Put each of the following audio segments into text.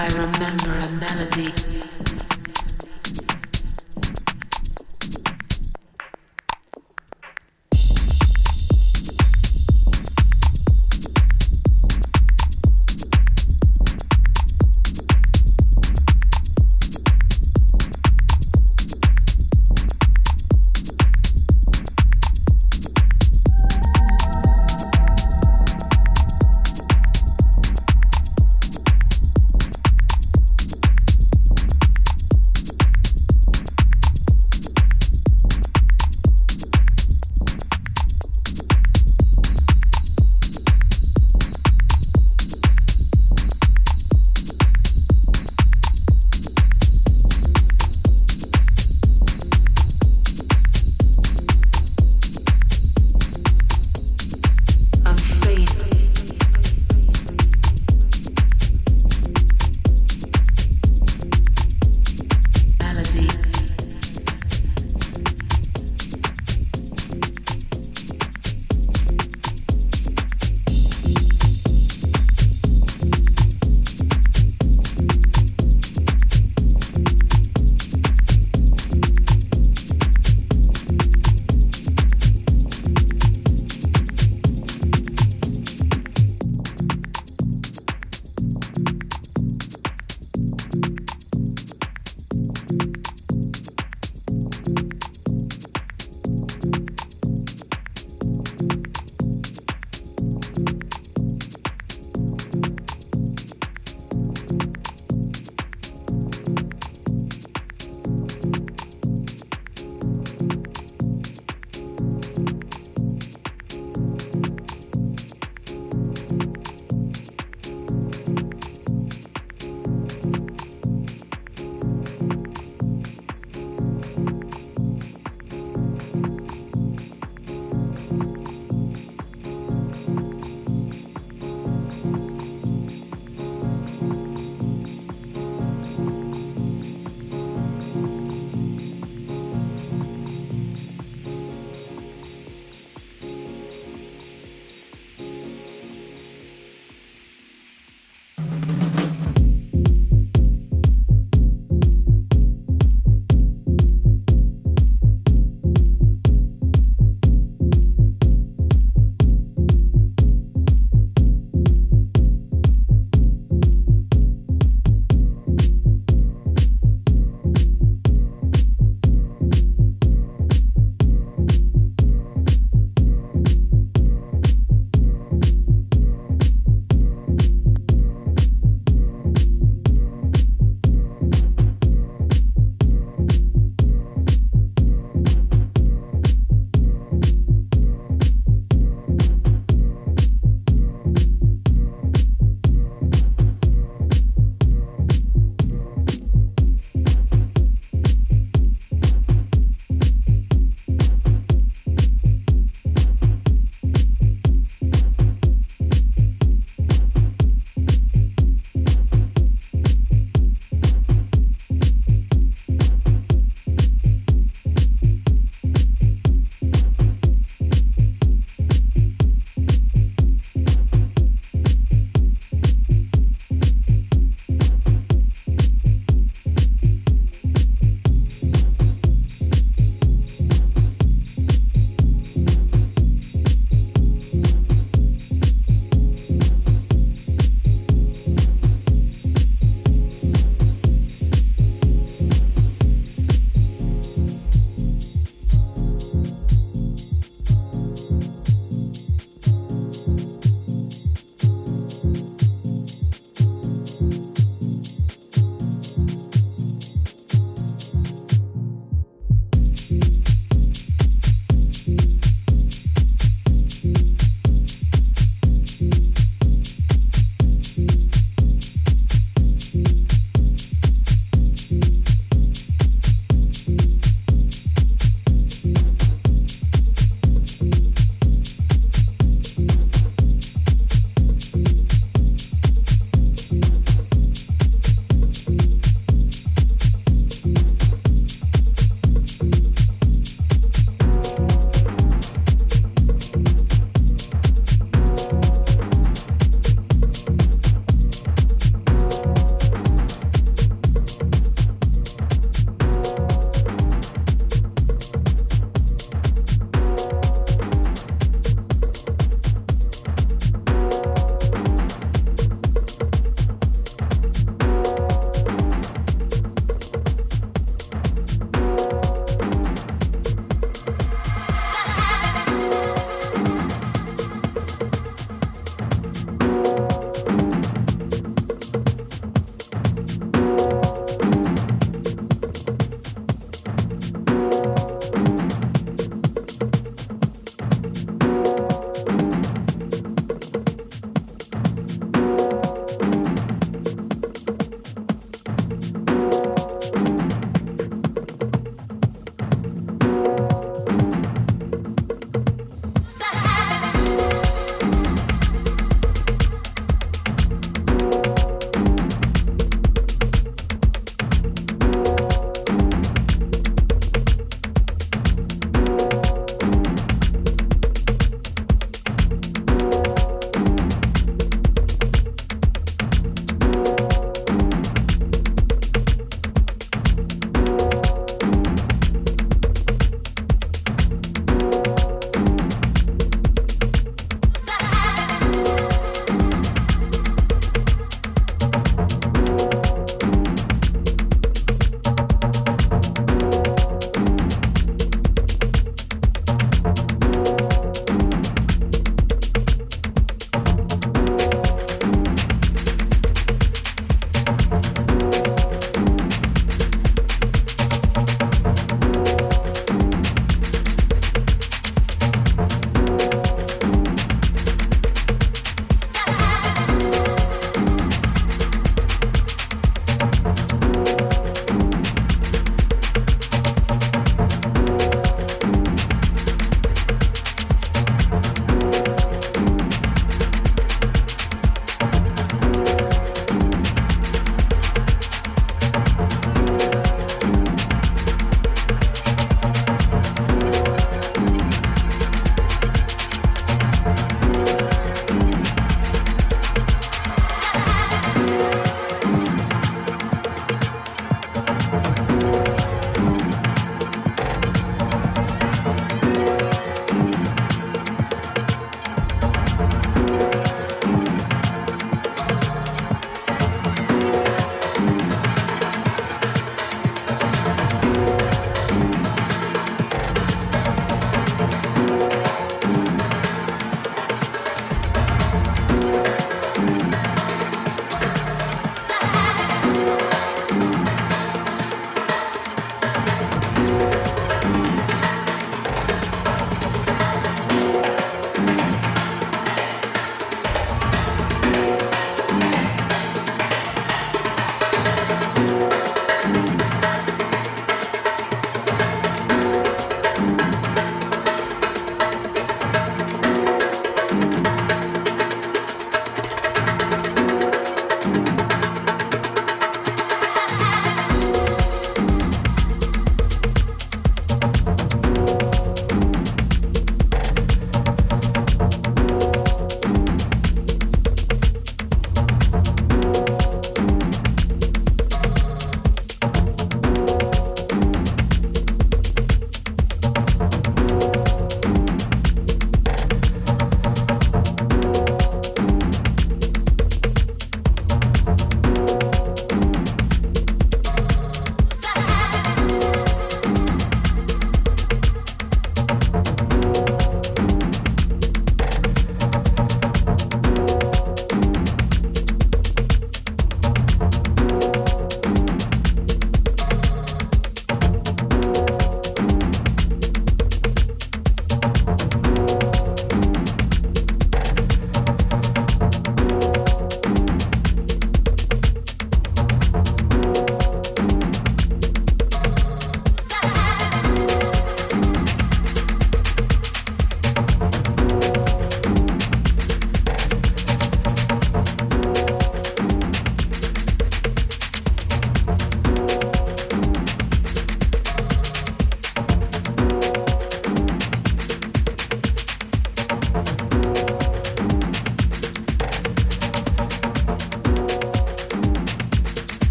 I remember a melody.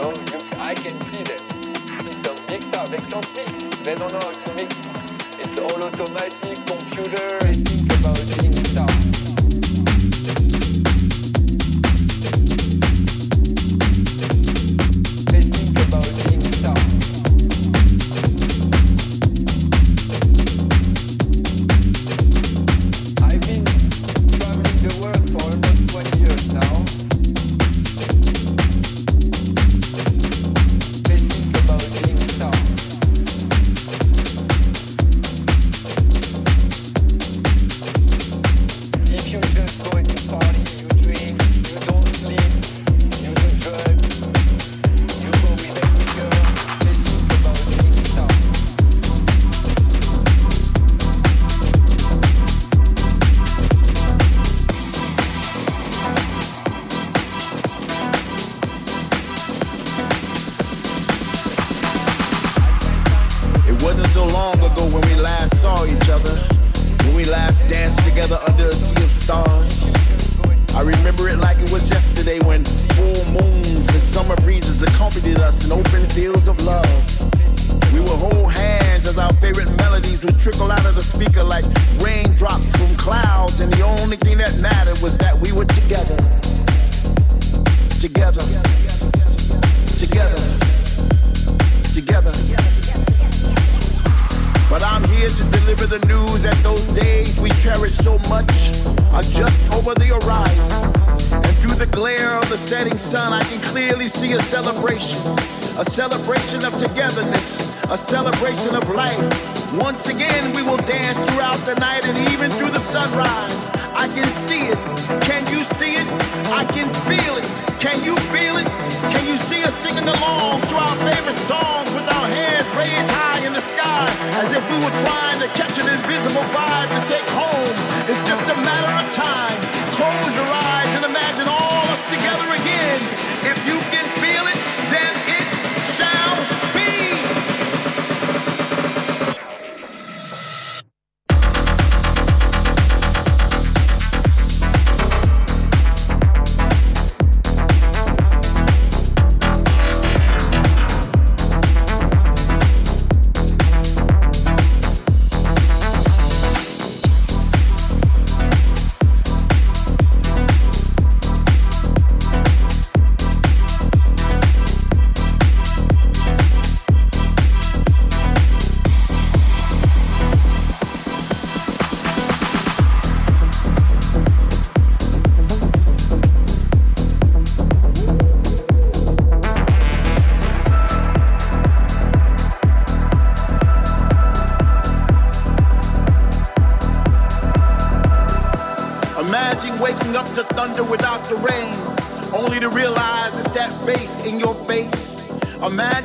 know, you, I can feel it. It's a mixer, they can't. They don't know how to mix. It's all automatic, computer, I think about it.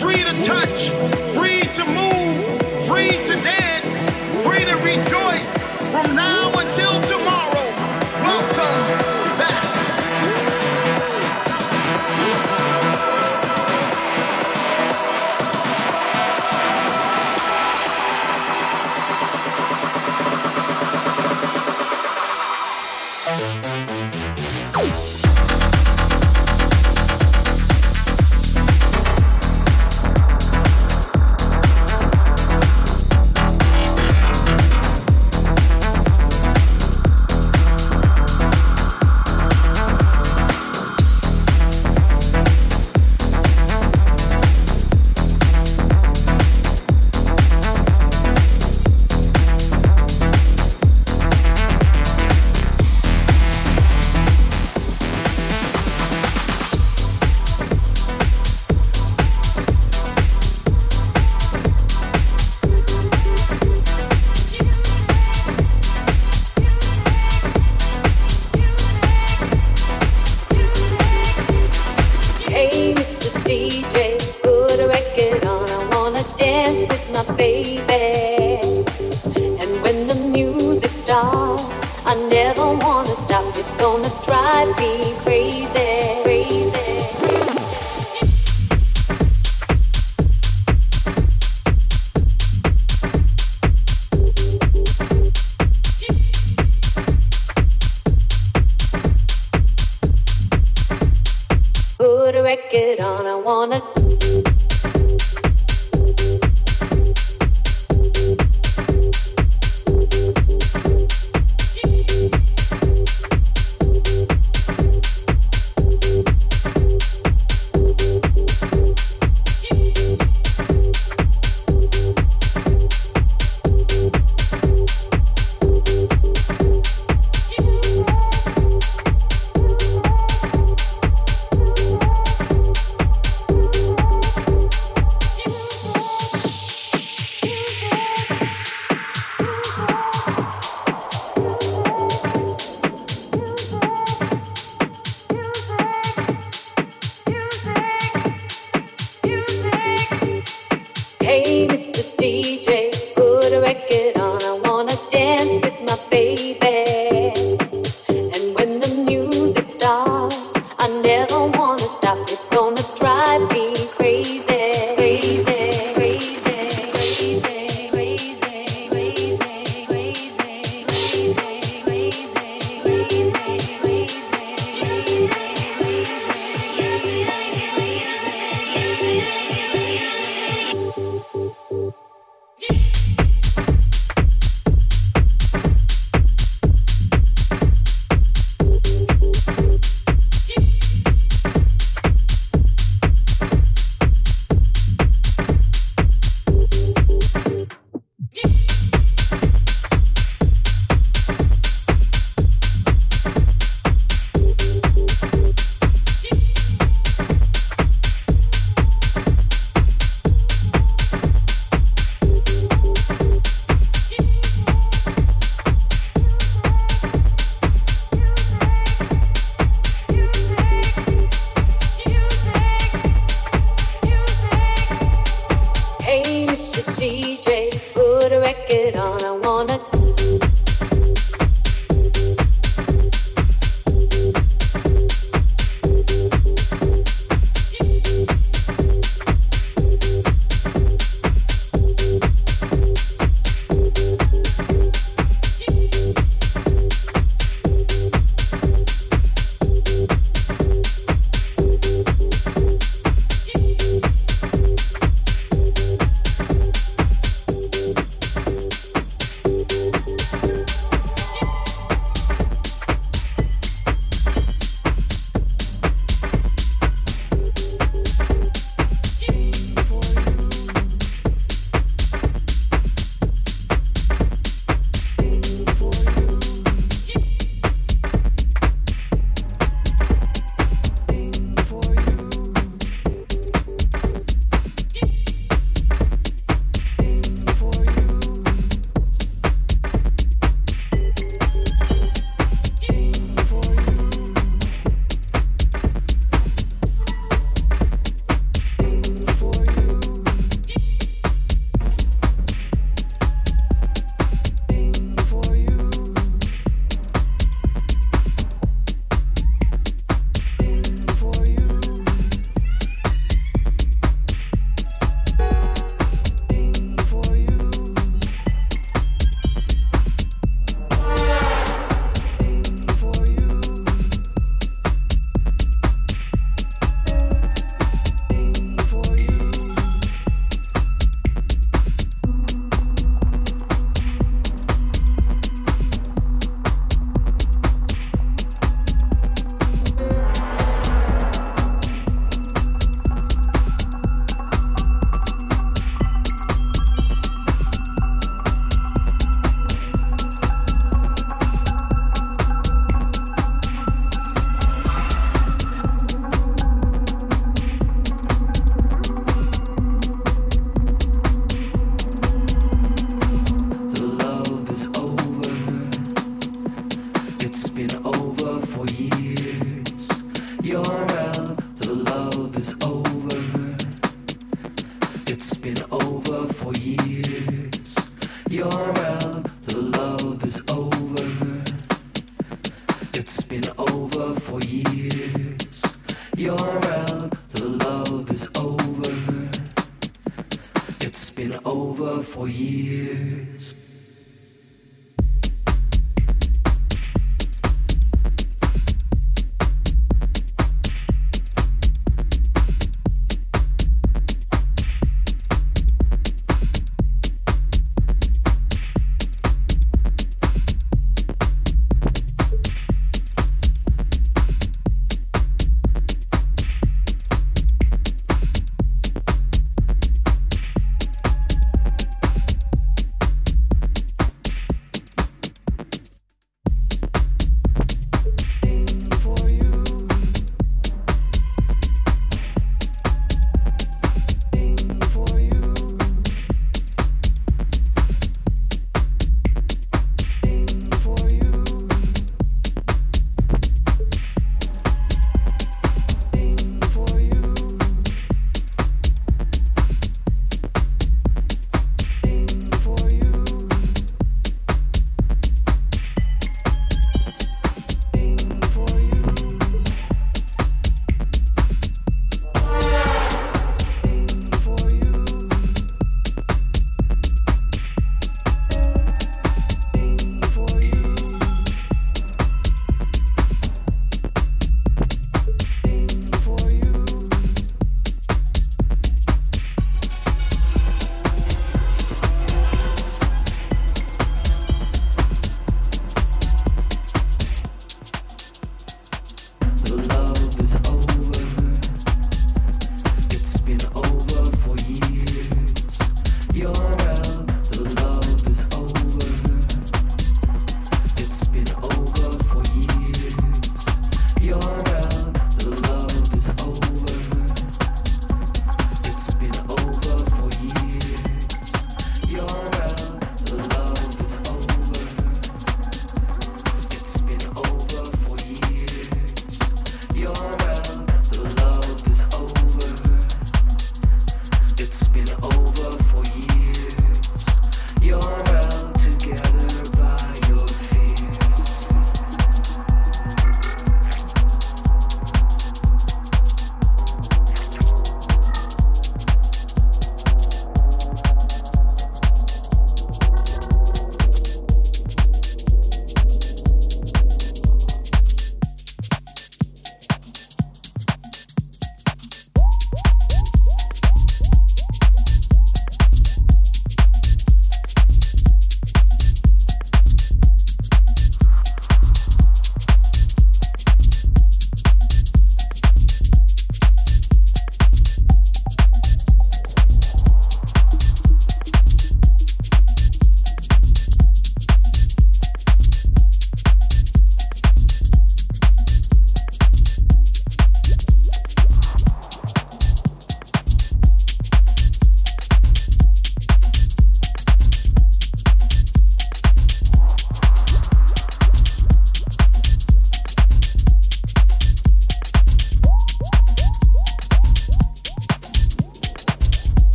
free to touch, free to move, free to dance, free to rejoice from now until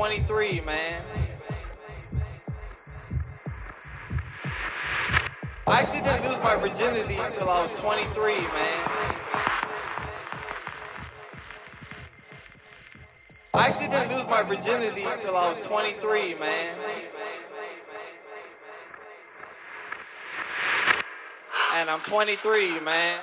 23, man. I actually didn't lose my virginity until I was 23, man. I actually didn't lose my virginity until I was 23, man. And I'm 23, man.